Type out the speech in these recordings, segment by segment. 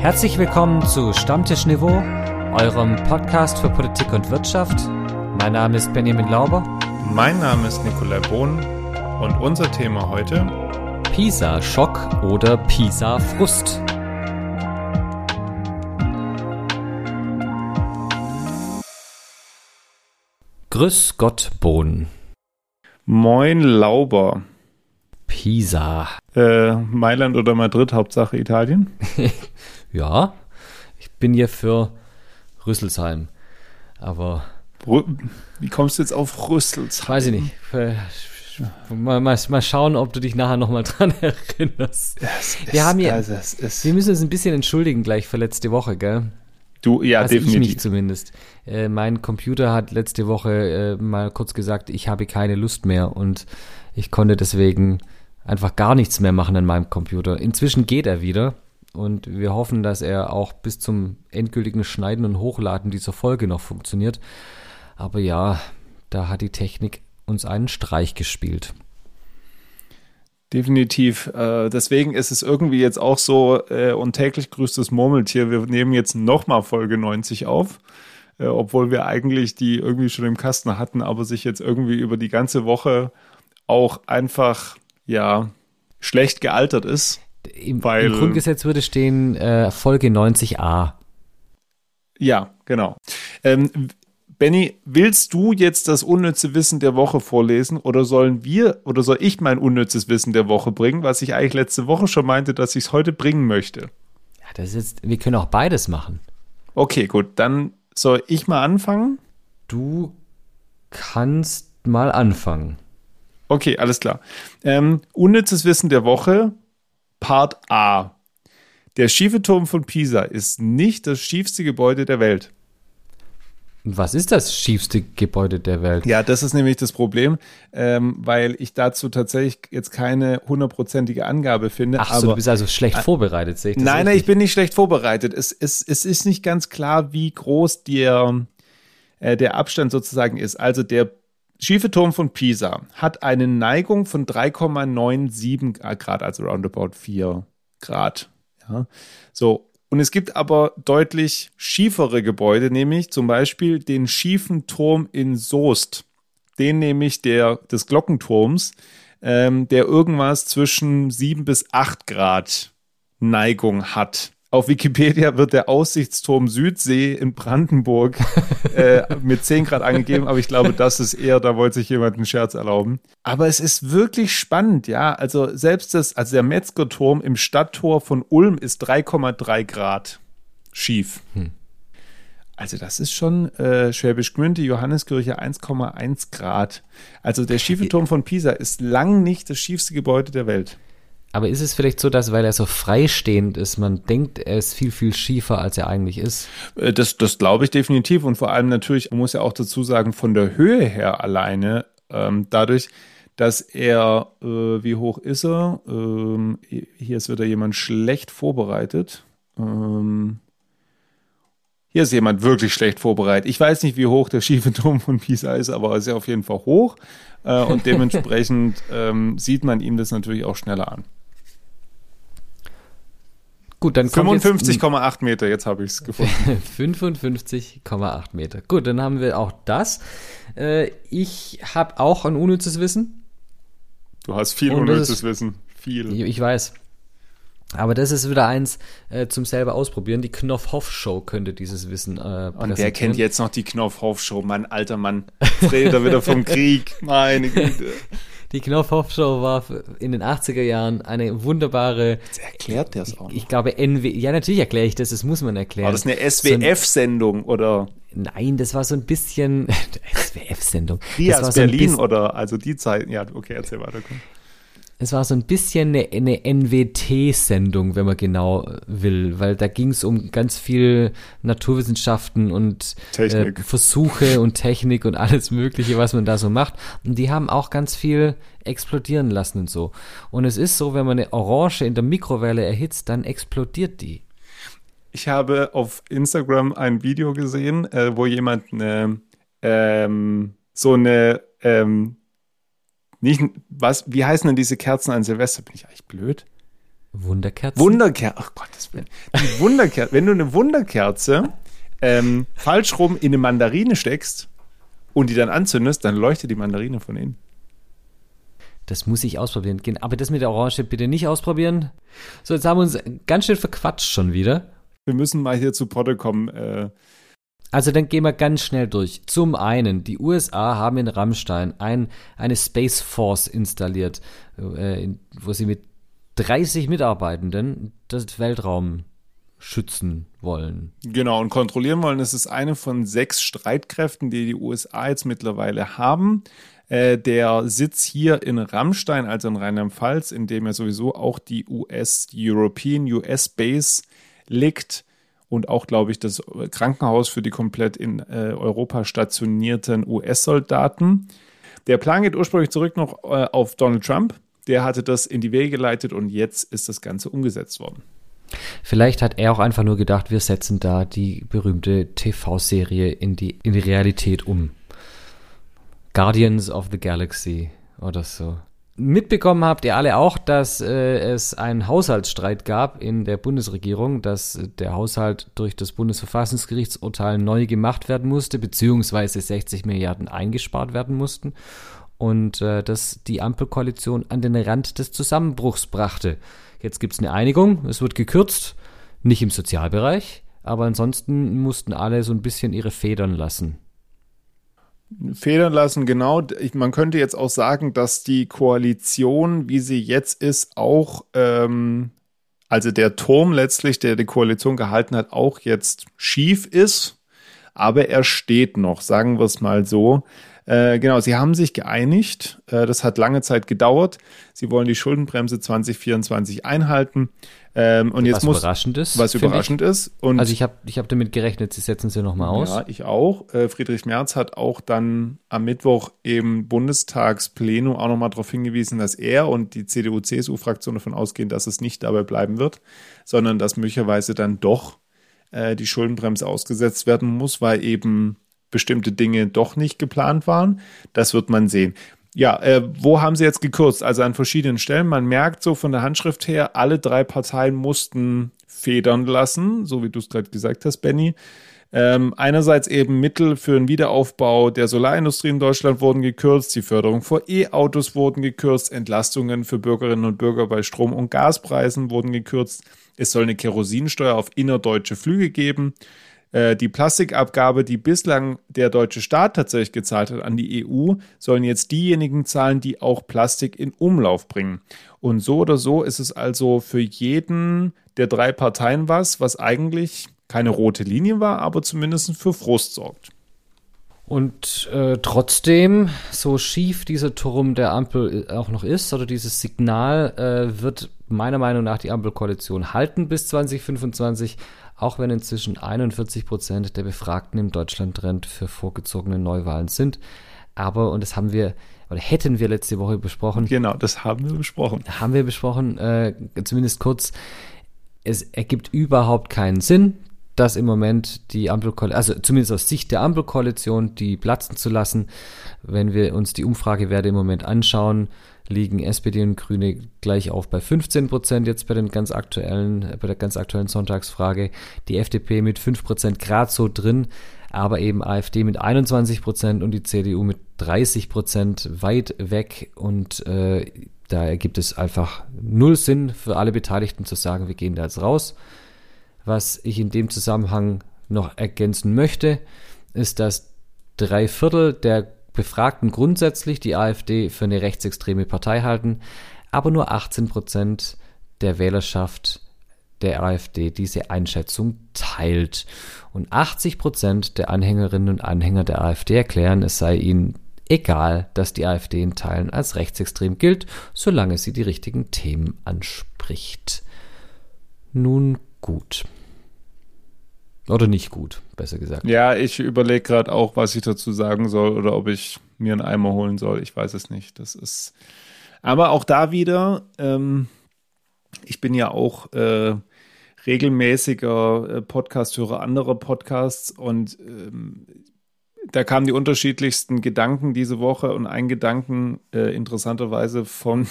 Herzlich willkommen zu Stammtisch Niveau, eurem Podcast für Politik und Wirtschaft. Mein Name ist Benjamin Lauber. Mein Name ist Nikolai Bohn und unser Thema heute Pisa-Schock oder Pisa-Frust. Grüß Gott, Bohn. Moin Lauber. Pisa. Äh, Mailand oder Madrid, Hauptsache Italien? ja, ich bin hier für Rüsselsheim. Aber. Wie kommst du jetzt auf Rüsselsheim? Weiß ich nicht. Äh, mal, mal, mal schauen, ob du dich nachher nochmal dran erinnerst. Wir haben hier, also wir müssen uns ein bisschen entschuldigen gleich für letzte Woche, gell? Du, ja, also definitiv. Ich mich zumindest. Äh, mein Computer hat letzte Woche äh, mal kurz gesagt, ich habe keine Lust mehr und ich konnte deswegen einfach gar nichts mehr machen an meinem Computer. Inzwischen geht er wieder und wir hoffen, dass er auch bis zum endgültigen Schneiden und Hochladen dieser Folge noch funktioniert. Aber ja, da hat die Technik uns einen Streich gespielt. Definitiv. Äh, deswegen ist es irgendwie jetzt auch so, äh, und täglich grüßt das Murmeltier. Wir nehmen jetzt nochmal Folge 90 auf, äh, obwohl wir eigentlich die irgendwie schon im Kasten hatten, aber sich jetzt irgendwie über die ganze Woche auch einfach, ja, schlecht gealtert ist. Im, weil, im Grundgesetz würde stehen äh, Folge 90a. Ja, genau. Ähm, Benny, willst du jetzt das unnütze Wissen der Woche vorlesen oder sollen wir oder soll ich mein unnützes Wissen der Woche bringen, was ich eigentlich letzte Woche schon meinte, dass ich es heute bringen möchte? Ja, das ist jetzt, wir können auch beides machen. Okay, gut, dann soll ich mal anfangen? Du kannst mal anfangen. Okay, alles klar. Ähm, unnützes Wissen der Woche, Part A. Der schiefe Turm von Pisa ist nicht das schiefste Gebäude der Welt. Was ist das schiefste Gebäude der Welt? Ja, das ist nämlich das Problem, ähm, weil ich dazu tatsächlich jetzt keine hundertprozentige Angabe finde. Ach so, du bist also schlecht vorbereitet, sehe ich das Nein, nein, ich bin nicht schlecht vorbereitet. Es, es, es ist nicht ganz klar, wie groß der, äh, der Abstand sozusagen ist. Also der schiefe Turm von Pisa hat eine Neigung von 3,97 Grad, also roundabout 4 Grad. Ja. So, und es gibt aber deutlich schiefere Gebäude, nämlich zum Beispiel den schiefen Turm in Soest. Den nämlich der, des Glockenturms, ähm, der irgendwas zwischen sieben bis acht Grad Neigung hat. Auf Wikipedia wird der Aussichtsturm Südsee in Brandenburg äh, mit 10 Grad angegeben, aber ich glaube, das ist eher, da wollte sich jemand einen Scherz erlauben. Aber es ist wirklich spannend, ja. Also selbst das, also der Metzgerturm im Stadttor von Ulm ist 3,3 Grad schief. Hm. Also das ist schon äh, Schwäbisch Gmünd, die Johanneskirche 1,1 Grad. Also der schiefe Turm von Pisa ist lang nicht das schiefste Gebäude der Welt. Aber ist es vielleicht so, dass weil er so freistehend ist, man denkt, er ist viel, viel schiefer, als er eigentlich ist? Äh, das, das glaube ich definitiv. Und vor allem natürlich, man muss ja auch dazu sagen, von der Höhe her alleine, ähm, dadurch, dass er, äh, wie hoch ist er? Ähm, hier ist wieder jemand schlecht vorbereitet. Ähm, hier ist jemand wirklich schlecht vorbereitet. Ich weiß nicht, wie hoch der schiefe Turm von Pisa ist, aber er ist ja auf jeden Fall hoch. Äh, und dementsprechend ähm, sieht man ihm das natürlich auch schneller an. Gut, dann 55,8 Meter, jetzt habe ich es gefunden. 55,8 Meter. Gut, dann haben wir auch das. Äh, ich habe auch ein unnützes Wissen. Du hast viel Und unnützes ist, Wissen. Viel. Ich, ich, weiß. Aber das ist wieder eins äh, zum selber ausprobieren. Die Knopf-Hoff-Show könnte dieses Wissen äh, Und wer kennt jetzt noch die Knopf-Hoff-Show? Mein alter Mann. Freder wieder vom Krieg. Meine Güte. Die Knopfhoff-Show war in den 80er Jahren eine wunderbare. Jetzt erklärt der es auch. Ich glaube, NW. Ja, natürlich erkläre ich das, das muss man erklären. War das eine SWF-Sendung oder? Nein, das war so ein bisschen. SWF-Sendung. Rias Berlin so oder also die Zeiten. Ja, okay, erzähl weiter. Komm. Es war so ein bisschen eine, eine NWT-Sendung, wenn man genau will, weil da ging es um ganz viel Naturwissenschaften und äh, Versuche und Technik und alles Mögliche, was man da so macht. Und die haben auch ganz viel explodieren lassen und so. Und es ist so, wenn man eine Orange in der Mikrowelle erhitzt, dann explodiert die. Ich habe auf Instagram ein Video gesehen, äh, wo jemand eine, ähm, so eine ähm, nicht, was, wie heißen denn diese Kerzen an Silvester? Bin ich eigentlich blöd? Wunderkerze. Wunderkerze. Ach Gottes Willen. Die Wunderkerze. Wenn du eine Wunderkerze ähm, falsch rum in eine Mandarine steckst und die dann anzündest, dann leuchtet die Mandarine von innen. Das muss ich ausprobieren. Aber das mit der Orange bitte nicht ausprobieren. So, jetzt haben wir uns ganz schön verquatscht schon wieder. Wir müssen mal hier zu Potte kommen. Äh. Also dann gehen wir ganz schnell durch. Zum einen, die USA haben in Rammstein ein, eine Space Force installiert, äh, wo sie mit 30 Mitarbeitenden das Weltraum schützen wollen. Genau, und kontrollieren wollen. Das ist eine von sechs Streitkräften, die die USA jetzt mittlerweile haben. Äh, der Sitz hier in Rammstein, also in Rheinland-Pfalz, in dem ja sowieso auch die US, die European US Base liegt und auch, glaube ich, das Krankenhaus für die komplett in äh, Europa stationierten US-Soldaten. Der Plan geht ursprünglich zurück noch äh, auf Donald Trump. Der hatte das in die Wege geleitet und jetzt ist das Ganze umgesetzt worden. Vielleicht hat er auch einfach nur gedacht, wir setzen da die berühmte TV-Serie in die, in die Realität um. Guardians of the Galaxy oder so. Mitbekommen habt ihr alle auch, dass äh, es einen Haushaltsstreit gab in der Bundesregierung, dass der Haushalt durch das Bundesverfassungsgerichtsurteil neu gemacht werden musste, beziehungsweise 60 Milliarden eingespart werden mussten und äh, dass die Ampelkoalition an den Rand des Zusammenbruchs brachte. Jetzt gibt es eine Einigung, es wird gekürzt, nicht im Sozialbereich, aber ansonsten mussten alle so ein bisschen ihre Federn lassen. Federn lassen, genau. Ich, man könnte jetzt auch sagen, dass die Koalition, wie sie jetzt ist, auch, ähm, also der Turm letztlich, der die Koalition gehalten hat, auch jetzt schief ist. Aber er steht noch, sagen wir es mal so. Äh, genau, sie haben sich geeinigt. Äh, das hat lange Zeit gedauert. Sie wollen die Schuldenbremse 2024 einhalten. Ähm, und jetzt was muss, überraschend ist. Was überraschend ich. ist. Und also ich habe ich hab damit gerechnet, sie setzen sie nochmal aus. Ja, ich auch. Äh, Friedrich Merz hat auch dann am Mittwoch im Bundestagsplenum auch nochmal darauf hingewiesen, dass er und die CDU-CSU-Fraktion davon ausgehen, dass es nicht dabei bleiben wird, sondern dass möglicherweise dann doch äh, die Schuldenbremse ausgesetzt werden muss, weil eben bestimmte Dinge doch nicht geplant waren. Das wird man sehen. Ja, äh, wo haben sie jetzt gekürzt? Also an verschiedenen Stellen. Man merkt so von der Handschrift her, alle drei Parteien mussten federn lassen, so wie du es gerade gesagt hast, Benny. Ähm, einerseits eben Mittel für den Wiederaufbau der Solarindustrie in Deutschland wurden gekürzt, die Förderung vor E-Autos wurden gekürzt, Entlastungen für Bürgerinnen und Bürger bei Strom- und Gaspreisen wurden gekürzt. Es soll eine Kerosinsteuer auf innerdeutsche Flüge geben. Äh, die Plastikabgabe, die bislang der deutsche Staat tatsächlich gezahlt hat an die EU, sollen jetzt diejenigen zahlen, die auch Plastik in Umlauf bringen. Und so oder so ist es also für jeden der drei Parteien was, was eigentlich keine rote Linie war, aber zumindest für Frust sorgt. Und äh, trotzdem, so schief dieser Turm der Ampel auch noch ist, oder dieses Signal, äh, wird meiner Meinung nach die Ampelkoalition halten bis 2025 auch wenn inzwischen 41 Prozent der Befragten im Deutschland-Trend für vorgezogene Neuwahlen sind. Aber, und das haben wir, oder hätten wir letzte Woche besprochen. Genau, das haben wir besprochen. Haben wir besprochen, äh, zumindest kurz. Es ergibt überhaupt keinen Sinn, dass im Moment die Ampelkoalition, also zumindest aus Sicht der Ampelkoalition, die platzen zu lassen. Wenn wir uns die Umfragewerte im Moment anschauen, liegen SPD und Grüne gleich auf bei 15 Prozent jetzt bei den ganz aktuellen, bei der ganz aktuellen Sonntagsfrage. Die FDP mit 5 Prozent gerade so drin, aber eben AfD mit 21 Prozent und die CDU mit 30 Prozent weit weg und äh, da ergibt es einfach null Sinn für alle Beteiligten zu sagen, wir gehen da jetzt raus. Was ich in dem Zusammenhang noch ergänzen möchte, ist, dass drei Viertel der Befragten grundsätzlich die AfD für eine rechtsextreme Partei halten, aber nur 18 Prozent der Wählerschaft der AfD diese Einschätzung teilt. Und 80 Prozent der Anhängerinnen und Anhänger der AfD erklären, es sei ihnen egal, dass die AfD in Teilen als rechtsextrem gilt, solange sie die richtigen Themen anspricht. Nun gut. Oder nicht gut, besser gesagt. Ja, ich überlege gerade auch, was ich dazu sagen soll oder ob ich mir einen Eimer holen soll. Ich weiß es nicht. Das ist. Aber auch da wieder, ähm, ich bin ja auch äh, regelmäßiger äh, Podcast-Hörer anderer Podcasts und ähm, da kamen die unterschiedlichsten Gedanken diese Woche und ein Gedanken äh, interessanterweise von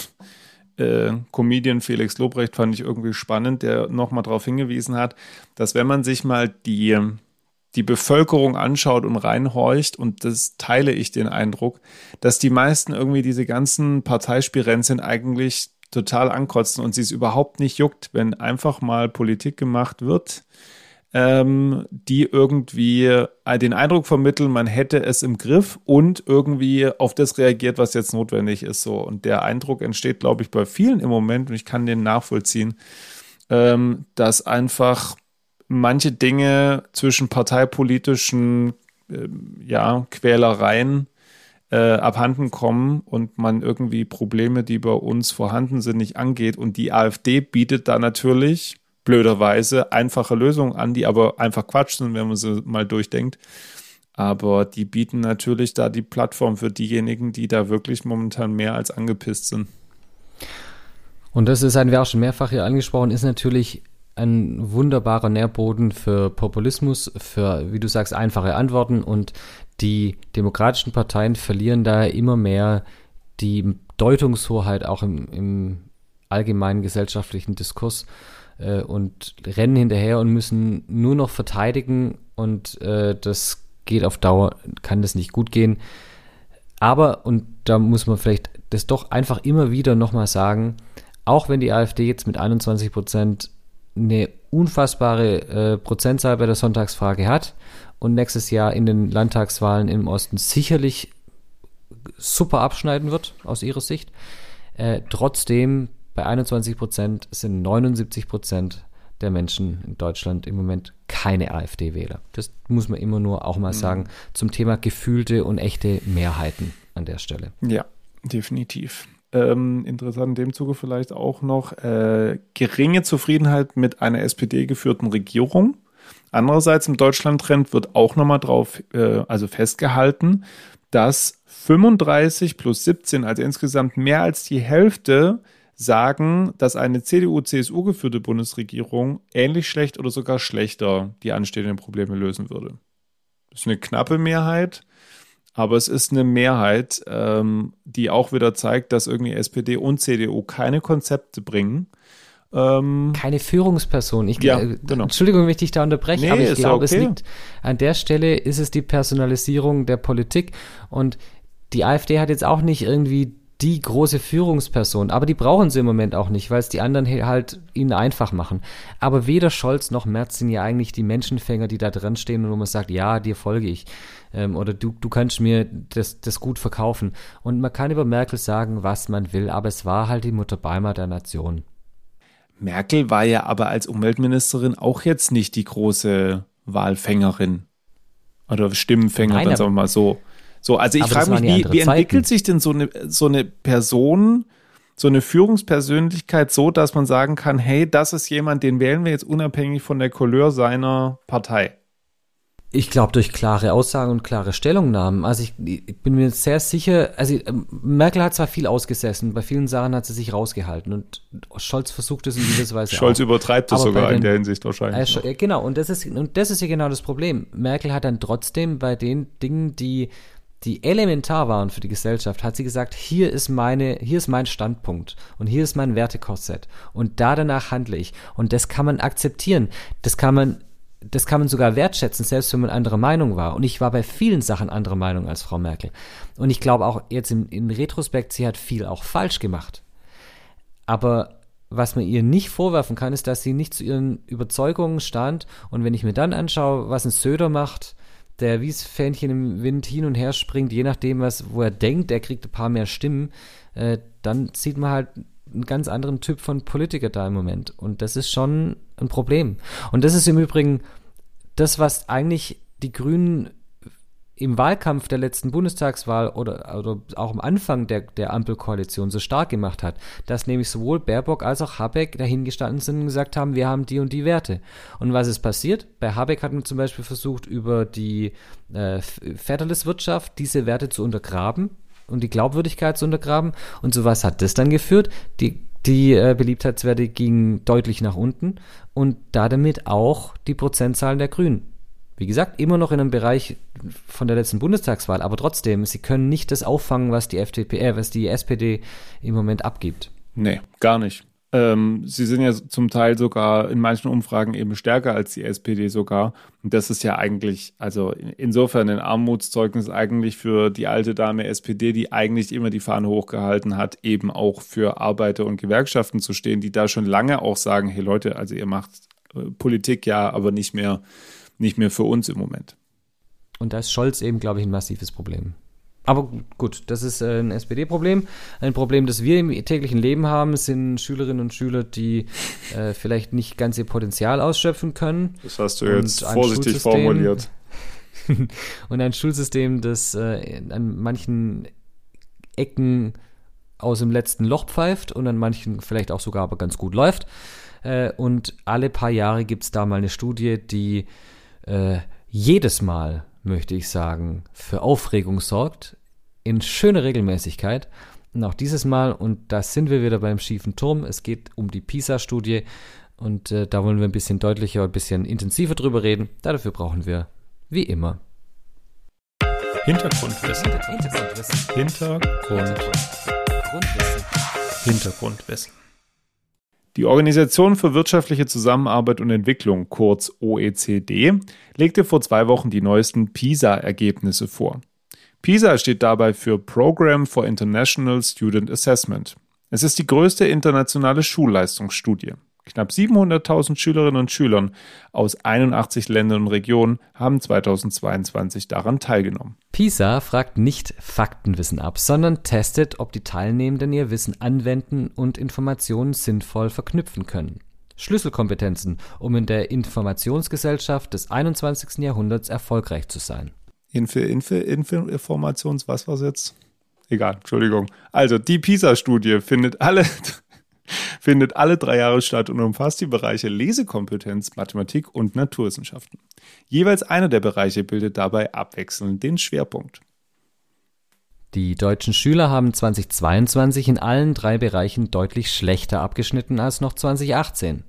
äh, Comedian Felix Lobrecht fand ich irgendwie spannend, der nochmal darauf hingewiesen hat, dass wenn man sich mal die, die Bevölkerung anschaut und reinhorcht, und das teile ich den Eindruck, dass die meisten irgendwie diese ganzen Parteispirenzien eigentlich total ankotzen und sie es überhaupt nicht juckt, wenn einfach mal Politik gemacht wird ähm, die irgendwie äh, den Eindruck vermitteln, man hätte es im Griff und irgendwie auf das reagiert, was jetzt notwendig ist. So. Und der Eindruck entsteht, glaube ich, bei vielen im Moment, und ich kann den nachvollziehen, ähm, dass einfach manche Dinge zwischen parteipolitischen äh, ja, Quälereien äh, abhanden kommen und man irgendwie Probleme, die bei uns vorhanden sind, nicht angeht. Und die AfD bietet da natürlich blöderweise einfache Lösungen an, die aber einfach Quatsch sind, wenn man sie mal durchdenkt. Aber die bieten natürlich da die Plattform für diejenigen, die da wirklich momentan mehr als angepisst sind. Und das ist, hatten wir schon mehrfach hier angesprochen, ist natürlich ein wunderbarer Nährboden für Populismus, für, wie du sagst, einfache Antworten. Und die demokratischen Parteien verlieren da immer mehr die Deutungshoheit auch im, im allgemeinen gesellschaftlichen Diskurs äh, und rennen hinterher und müssen nur noch verteidigen und äh, das geht auf Dauer, kann das nicht gut gehen. Aber, und da muss man vielleicht das doch einfach immer wieder nochmal sagen, auch wenn die AfD jetzt mit 21 Prozent eine unfassbare äh, Prozentzahl bei der Sonntagsfrage hat und nächstes Jahr in den Landtagswahlen im Osten sicherlich super abschneiden wird aus ihrer Sicht, äh, trotzdem bei 21 Prozent sind 79 Prozent der Menschen in Deutschland im Moment keine AfD-Wähler. Das muss man immer nur auch mal mhm. sagen zum Thema gefühlte und echte Mehrheiten an der Stelle. Ja, definitiv. Ähm, interessant in dem Zuge vielleicht auch noch äh, geringe Zufriedenheit mit einer SPD-geführten Regierung. Andererseits im Deutschland-Trend wird auch nochmal drauf, äh, also festgehalten, dass 35 plus 17, also insgesamt mehr als die Hälfte sagen, dass eine CDU-CSU geführte Bundesregierung ähnlich schlecht oder sogar schlechter die anstehenden Probleme lösen würde. Das ist eine knappe Mehrheit, aber es ist eine Mehrheit, ähm, die auch wieder zeigt, dass irgendwie SPD und CDU keine Konzepte bringen. Ähm, keine Führungsperson. Ich, ja, äh, genau. Entschuldigung, wenn ich dich da unterbreche, nee, aber ich glaube, okay. es liegt an der Stelle ist es die Personalisierung der Politik und die AfD hat jetzt auch nicht irgendwie die große Führungsperson. Aber die brauchen sie im Moment auch nicht, weil es die anderen halt ihnen einfach machen. Aber weder Scholz noch Merz sind ja eigentlich die Menschenfänger, die da dran stehen und wo man sagt, ja, dir folge ich. Ähm, oder du, du kannst mir das, das gut verkaufen. Und man kann über Merkel sagen, was man will, aber es war halt die Mutter Beimer der Nation. Merkel war ja aber als Umweltministerin auch jetzt nicht die große Wahlfängerin. Oder Stimmenfängerin, Nein, sagen wir mal so. So, also ich frage mich, wie, wie entwickelt sich denn so eine, so eine Person, so eine Führungspersönlichkeit so, dass man sagen kann, hey, das ist jemand, den wählen wir jetzt unabhängig von der Couleur seiner Partei? Ich glaube durch klare Aussagen und klare Stellungnahmen. Also ich, ich, bin mir sehr sicher, also ähm, Merkel hat zwar viel ausgesessen, bei vielen Sachen hat sie sich rausgehalten und Scholz versucht es in gewisser Weise Scholz auch. übertreibt es sogar den, in der Hinsicht wahrscheinlich. Äh, genau, und das ist und das ist ja genau das Problem. Merkel hat dann trotzdem bei den Dingen, die die elementar waren für die Gesellschaft, hat sie gesagt, hier ist meine, hier ist mein Standpunkt und hier ist mein Wertekorsett und da danach handle ich. Und das kann man akzeptieren, das kann man, das kann man sogar wertschätzen, selbst wenn man anderer Meinung war. Und ich war bei vielen Sachen anderer Meinung als Frau Merkel. Und ich glaube auch jetzt in, in Retrospekt, sie hat viel auch falsch gemacht, aber was man ihr nicht vorwerfen kann, ist, dass sie nicht zu ihren Überzeugungen stand. Und wenn ich mir dann anschaue, was ein Söder macht, der wie Fähnchen im Wind hin und her springt, je nachdem, was, wo er denkt, er kriegt ein paar mehr Stimmen, äh, dann sieht man halt einen ganz anderen Typ von Politiker da im Moment. Und das ist schon ein Problem. Und das ist im Übrigen das, was eigentlich die Grünen im Wahlkampf der letzten Bundestagswahl oder, oder auch am Anfang der, der Ampelkoalition so stark gemacht hat, dass nämlich sowohl Baerbock als auch Habeck dahingestanden sind und gesagt haben, wir haben die und die Werte. Und was ist passiert? Bei Habeck hat man zum Beispiel versucht, über die äh, Federleswirtschaft diese Werte zu untergraben und die Glaubwürdigkeit zu untergraben. Und so was hat das dann geführt? Die die äh, Beliebtheitswerte gingen deutlich nach unten und damit auch die Prozentzahlen der Grünen. Wie gesagt, immer noch in einem Bereich von der letzten Bundestagswahl, aber trotzdem, sie können nicht das auffangen, was die FDP, äh, was die SPD im Moment abgibt. Nee, gar nicht. Ähm, sie sind ja zum Teil sogar in manchen Umfragen eben stärker als die SPD sogar. Und das ist ja eigentlich, also insofern ein Armutszeugnis eigentlich für die alte Dame SPD, die eigentlich immer die Fahne hochgehalten hat, eben auch für Arbeiter und Gewerkschaften zu stehen, die da schon lange auch sagen, hey Leute, also ihr macht äh, Politik ja, aber nicht mehr, nicht mehr für uns im Moment. Und da ist Scholz eben, glaube ich, ein massives Problem. Aber gut, das ist äh, ein SPD-Problem. Ein Problem, das wir im täglichen Leben haben, sind Schülerinnen und Schüler, die äh, vielleicht nicht ganz ihr Potenzial ausschöpfen können. Das hast du jetzt vorsichtig formuliert. und ein Schulsystem, das äh, an manchen Ecken aus dem letzten Loch pfeift und an manchen vielleicht auch sogar aber ganz gut läuft. Äh, und alle paar Jahre gibt es da mal eine Studie, die äh, jedes Mal möchte ich sagen, für Aufregung sorgt, in schöner Regelmäßigkeit. Und auch dieses Mal, und da sind wir wieder beim schiefen Turm, es geht um die PISA-Studie und äh, da wollen wir ein bisschen deutlicher, ein bisschen intensiver drüber reden. Dafür brauchen wir, wie immer, Hintergrundwissen. Hintergrundwissen. Hintergrundwissen. Hintergrundwissen. Die Organisation für wirtschaftliche Zusammenarbeit und Entwicklung, kurz OECD, legte vor zwei Wochen die neuesten PISA-Ergebnisse vor. PISA steht dabei für Program for International Student Assessment. Es ist die größte internationale Schulleistungsstudie. Knapp 700.000 Schülerinnen und Schüler aus 81 Ländern und Regionen haben 2022 daran teilgenommen. PISA fragt nicht Faktenwissen ab, sondern testet, ob die Teilnehmenden ihr Wissen anwenden und Informationen sinnvoll verknüpfen können. Schlüsselkompetenzen, um in der Informationsgesellschaft des 21. Jahrhunderts erfolgreich zu sein. Info, Info, Info, Informations, was war's jetzt? Egal, Entschuldigung. Also, die PISA-Studie findet alle, findet alle drei Jahre statt und umfasst die Bereiche Lesekompetenz, Mathematik und Naturwissenschaften. Jeweils einer der Bereiche bildet dabei abwechselnd den Schwerpunkt. Die deutschen Schüler haben 2022 in allen drei Bereichen deutlich schlechter abgeschnitten als noch 2018.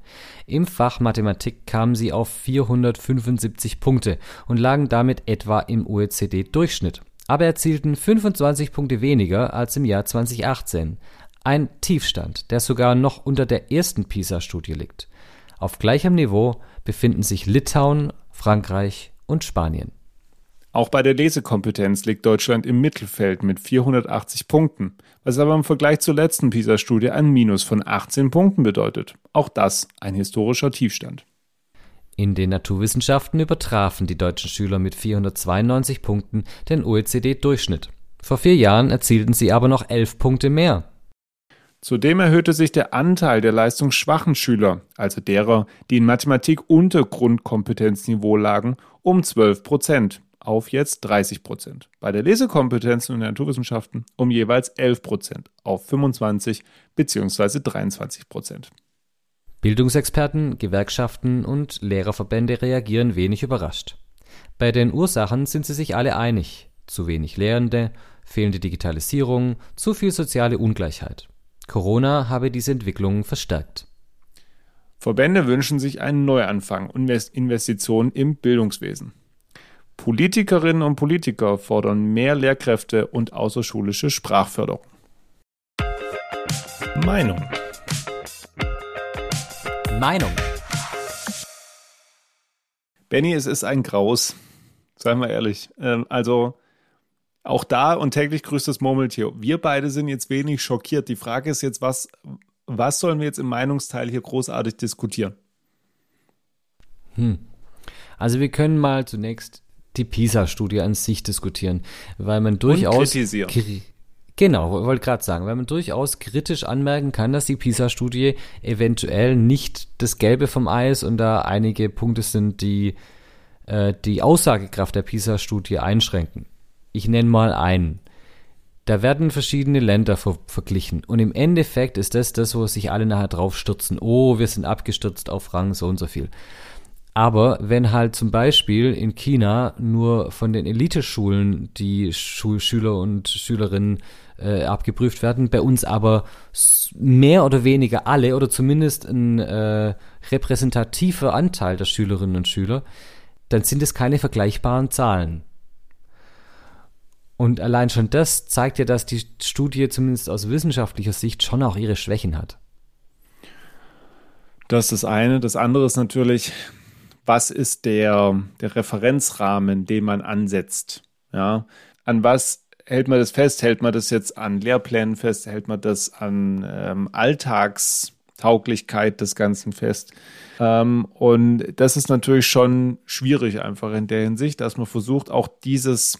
Im Fach Mathematik kamen sie auf 475 Punkte und lagen damit etwa im OECD-Durchschnitt, aber erzielten 25 Punkte weniger als im Jahr 2018. Ein Tiefstand, der sogar noch unter der ersten PISA-Studie liegt. Auf gleichem Niveau befinden sich Litauen, Frankreich und Spanien. Auch bei der Lesekompetenz liegt Deutschland im Mittelfeld mit 480 Punkten, was aber im Vergleich zur letzten PISA-Studie ein Minus von 18 Punkten bedeutet. Auch das ein historischer Tiefstand. In den Naturwissenschaften übertrafen die deutschen Schüler mit 492 Punkten den OECD-Durchschnitt. Vor vier Jahren erzielten sie aber noch elf Punkte mehr. Zudem erhöhte sich der Anteil der leistungsschwachen Schüler, also derer, die in Mathematik unter Grundkompetenzniveau lagen, um 12 Prozent auf jetzt 30 Prozent. Bei der Lesekompetenz und Naturwissenschaften um jeweils 11 Prozent auf 25 bzw. 23 Prozent. Bildungsexperten, Gewerkschaften und Lehrerverbände reagieren wenig überrascht. Bei den Ursachen sind sie sich alle einig. Zu wenig Lehrende, fehlende Digitalisierung, zu viel soziale Ungleichheit. Corona habe diese Entwicklung verstärkt. Verbände wünschen sich einen Neuanfang und Investitionen im Bildungswesen. Politikerinnen und Politiker fordern mehr Lehrkräfte und außerschulische Sprachförderung. Meinung. Meinung. Benny, es ist ein Graus. Seien wir ehrlich. Ähm, also auch da und täglich grüßt das Murmeltier. Wir beide sind jetzt wenig schockiert. Die Frage ist jetzt, was, was sollen wir jetzt im Meinungsteil hier großartig diskutieren? Hm. Also wir können mal zunächst die PISA-Studie an sich diskutieren, weil man durchaus Genau, wollte gerade sagen, weil man durchaus kritisch anmerken kann, dass die PISA-Studie eventuell nicht das Gelbe vom Eis und da einige Punkte sind, die äh, die Aussagekraft der PISA-Studie einschränken. Ich nenne mal einen. Da werden verschiedene Länder ver verglichen und im Endeffekt ist das das, wo sich alle nachher drauf stürzen. Oh, wir sind abgestürzt auf Rang so und so viel. Aber wenn halt zum Beispiel in China nur von den Eliteschulen die Schul Schüler und Schülerinnen äh, abgeprüft werden, bei uns aber mehr oder weniger alle oder zumindest ein äh, repräsentativer Anteil der Schülerinnen und Schüler, dann sind es keine vergleichbaren Zahlen. Und allein schon das zeigt ja, dass die Studie zumindest aus wissenschaftlicher Sicht schon auch ihre Schwächen hat. Das ist das eine. Das andere ist natürlich, was ist der, der Referenzrahmen, den man ansetzt? Ja, an was hält man das fest? Hält man das jetzt an Lehrplänen fest? Hält man das an ähm, Alltagstauglichkeit des Ganzen fest? Ähm, und das ist natürlich schon schwierig einfach in der Hinsicht, dass man versucht, auch dieses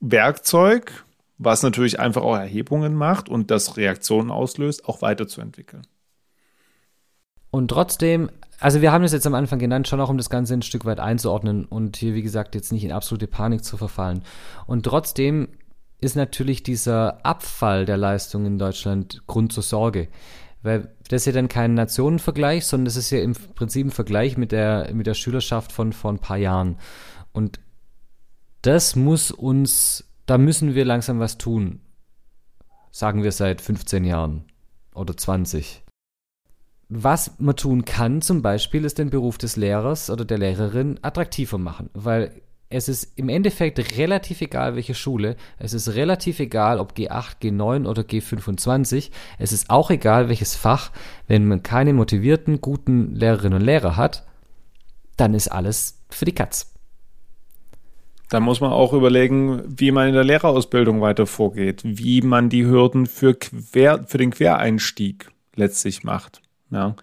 Werkzeug, was natürlich einfach auch Erhebungen macht und das Reaktionen auslöst, auch weiterzuentwickeln. Und trotzdem, also wir haben es jetzt am Anfang genannt, schon auch um das Ganze ein Stück weit einzuordnen und hier, wie gesagt, jetzt nicht in absolute Panik zu verfallen. Und trotzdem ist natürlich dieser Abfall der Leistung in Deutschland Grund zur Sorge. Weil das ist ja dann kein Nationenvergleich, sondern das ist ja im Prinzip ein Vergleich mit der, mit der Schülerschaft von vor ein paar Jahren. Und das muss uns, da müssen wir langsam was tun. Sagen wir seit 15 Jahren oder 20. Was man tun kann, zum Beispiel, ist den Beruf des Lehrers oder der Lehrerin attraktiver machen, weil es ist im Endeffekt relativ egal, welche Schule. Es ist relativ egal, ob G8, G9 oder G25. Es ist auch egal, welches Fach. Wenn man keine motivierten, guten Lehrerinnen und Lehrer hat, dann ist alles für die Katz. Da muss man auch überlegen, wie man in der Lehrerausbildung weiter vorgeht, wie man die Hürden für, Quer, für den Quereinstieg letztlich macht. Ja.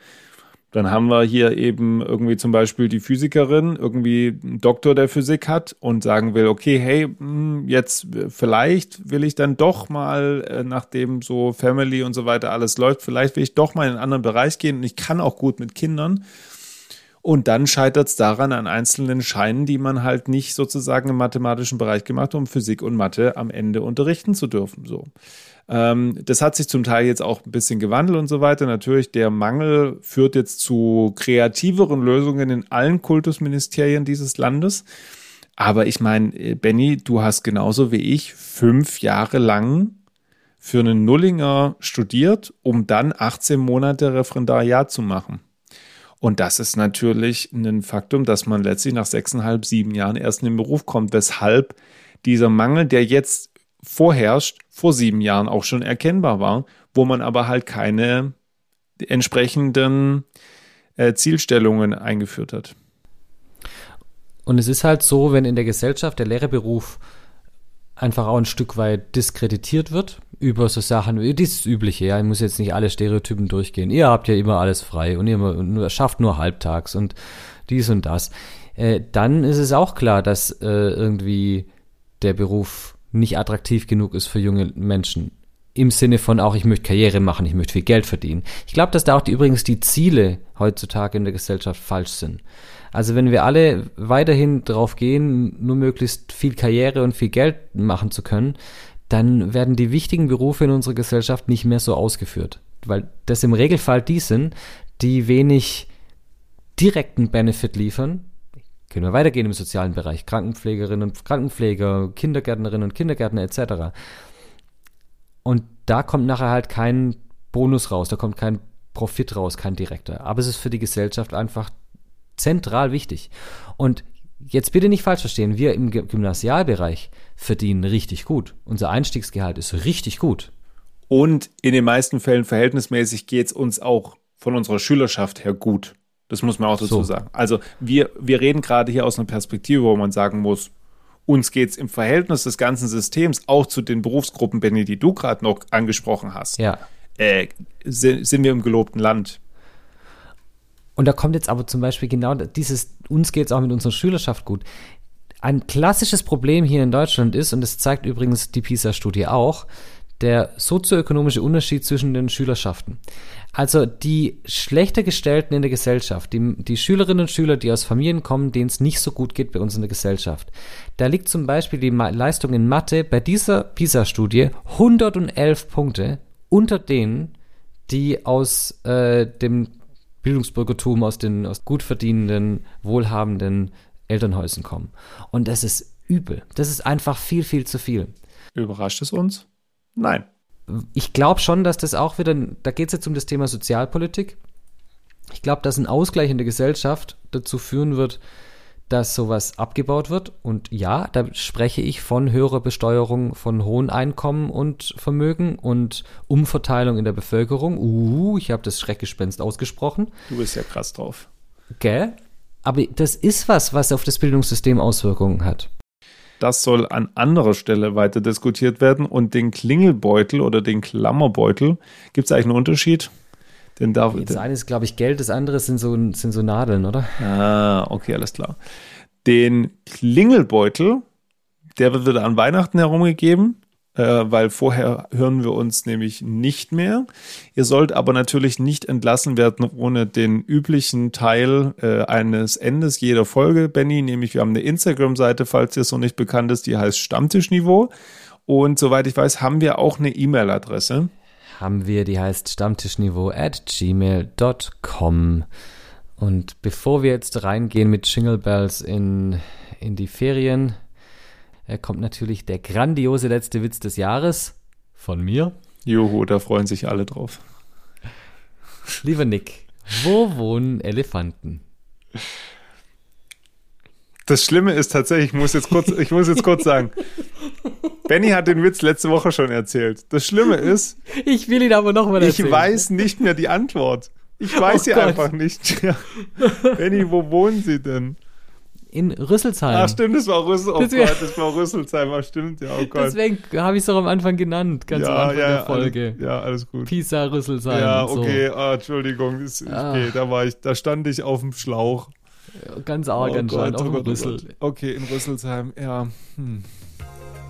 Dann haben wir hier eben irgendwie zum Beispiel die Physikerin, irgendwie einen Doktor der Physik hat und sagen will, okay, hey, hm, jetzt vielleicht will ich dann doch mal, äh, nachdem so Family und so weiter alles läuft, vielleicht will ich doch mal in einen anderen Bereich gehen und ich kann auch gut mit Kindern. Und dann scheitert es daran an einzelnen Scheinen, die man halt nicht sozusagen im mathematischen Bereich gemacht hat, um Physik und Mathe am Ende unterrichten zu dürfen. So. Ähm, das hat sich zum Teil jetzt auch ein bisschen gewandelt und so weiter. Natürlich, der Mangel führt jetzt zu kreativeren Lösungen in allen Kultusministerien dieses Landes. Aber ich meine, äh, Benny, du hast genauso wie ich fünf Jahre lang für einen Nullinger studiert, um dann 18 Monate Referendariat zu machen. Und das ist natürlich ein Faktum, dass man letztlich nach sechseinhalb, sieben Jahren erst in den Beruf kommt, weshalb dieser Mangel, der jetzt vorherrscht, vor sieben Jahren auch schon erkennbar war, wo man aber halt keine entsprechenden äh, Zielstellungen eingeführt hat. Und es ist halt so, wenn in der Gesellschaft der Lehrerberuf einfach auch ein Stück weit diskreditiert wird über so Sachen, wie dieses Übliche, ja, ich muss jetzt nicht alle Stereotypen durchgehen. Ihr habt ja immer alles frei und ihr schafft nur halbtags und dies und das. Äh, dann ist es auch klar, dass äh, irgendwie der Beruf nicht attraktiv genug ist für junge Menschen. Im Sinne von auch, ich möchte Karriere machen, ich möchte viel Geld verdienen. Ich glaube, dass da auch die, übrigens die Ziele heutzutage in der Gesellschaft falsch sind. Also wenn wir alle weiterhin drauf gehen, nur möglichst viel Karriere und viel Geld machen zu können, dann werden die wichtigen Berufe in unserer Gesellschaft nicht mehr so ausgeführt. Weil das im Regelfall die sind, die wenig direkten Benefit liefern, können wir weitergehen im sozialen Bereich. Krankenpflegerinnen und Krankenpfleger, Kindergärtnerinnen und Kindergärtner etc. Und da kommt nachher halt kein Bonus raus, da kommt kein Profit raus, kein direkter. Aber es ist für die Gesellschaft einfach zentral wichtig. Und jetzt bitte nicht falsch verstehen, wir im Gymnasialbereich verdienen richtig gut. Unser Einstiegsgehalt ist richtig gut. Und in den meisten Fällen verhältnismäßig geht es uns auch von unserer Schülerschaft her gut. Das muss man auch dazu so. sagen. Also wir, wir reden gerade hier aus einer Perspektive, wo man sagen muss, uns geht es im Verhältnis des ganzen Systems auch zu den Berufsgruppen, Benny, die du gerade noch angesprochen hast. Ja. Äh, sind, sind wir im gelobten Land. Und da kommt jetzt aber zum Beispiel genau dieses, uns geht es auch mit unserer Schülerschaft gut. Ein klassisches Problem hier in Deutschland ist, und das zeigt übrigens die PISA-Studie auch, der sozioökonomische Unterschied zwischen den Schülerschaften. Also die schlechter gestellten in der Gesellschaft, die, die Schülerinnen und Schüler, die aus Familien kommen, denen es nicht so gut geht bei uns in der Gesellschaft. Da liegt zum Beispiel die Leistung in Mathe bei dieser PISA-Studie 111 Punkte unter denen, die aus äh, dem Bildungsbürgertum, aus den aus gut verdienenden, wohlhabenden Elternhäusern kommen. Und das ist übel. Das ist einfach viel, viel zu viel. Überrascht es uns? Nein. Ich glaube schon, dass das auch wieder, da geht es jetzt um das Thema Sozialpolitik. Ich glaube, dass ein Ausgleich in der Gesellschaft dazu führen wird, dass sowas abgebaut wird. Und ja, da spreche ich von höherer Besteuerung von hohen Einkommen und Vermögen und Umverteilung in der Bevölkerung. Uh, ich habe das Schreckgespenst ausgesprochen. Du bist ja krass drauf. Gell? Aber das ist was, was auf das Bildungssystem Auswirkungen hat. Das soll an anderer Stelle weiter diskutiert werden. Und den Klingelbeutel oder den Klammerbeutel, gibt es eigentlich einen Unterschied? Denn da, das eine ist, glaube ich, Geld, das andere sind so, sind so Nadeln, oder? Ah, okay, alles klar. Den Klingelbeutel, der wird wieder an Weihnachten herumgegeben, äh, weil vorher hören wir uns nämlich nicht mehr. Ihr sollt aber natürlich nicht entlassen werden ohne den üblichen Teil äh, eines Endes jeder Folge, Benny, nämlich wir haben eine Instagram-Seite, falls dir so nicht bekannt ist, die heißt Stammtischniveau. Und soweit ich weiß, haben wir auch eine E-Mail-Adresse haben wir, die heißt stammtischniveau at gmail.com. Und bevor wir jetzt reingehen mit Jingle Bells in, in die Ferien, äh, kommt natürlich der grandiose letzte Witz des Jahres von mir. Juhu, da freuen sich alle drauf. Lieber Nick, wo wohnen Elefanten? Das Schlimme ist tatsächlich, ich muss jetzt kurz, ich muss jetzt kurz sagen, Benny hat den Witz letzte Woche schon erzählt. Das Schlimme ist, ich will ihn aber nochmal erzählen. Ich weiß nicht mehr die Antwort. Ich weiß oh sie Gott. einfach nicht. Ja. Benny, wo wohnen Sie denn? In Rüsselsheim. Ach stimmt, das war Rüsselsheim. Oh deswegen, Gott, das war Rüsselsheim, ach stimmt, ja, oh Gott. Deswegen habe ich es doch am Anfang genannt, ganz ja, am Anfang ja, der Folge. Alles, ja, alles gut. Pisa, Rüsselsheim. Ja, okay, so. ah, Entschuldigung, ist, ah. okay, da war ich, da stand ich auf dem Schlauch. Ganz arg oh anscheinend, Gott, auf oh Gott, Rüssel. Okay, in Rüsselsheim, ja. Hm.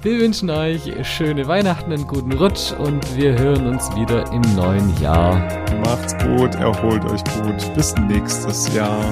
Wir wünschen euch schöne Weihnachten, einen guten Rutsch und wir hören uns wieder im neuen Jahr. Macht's gut, erholt euch gut. Bis nächstes Jahr.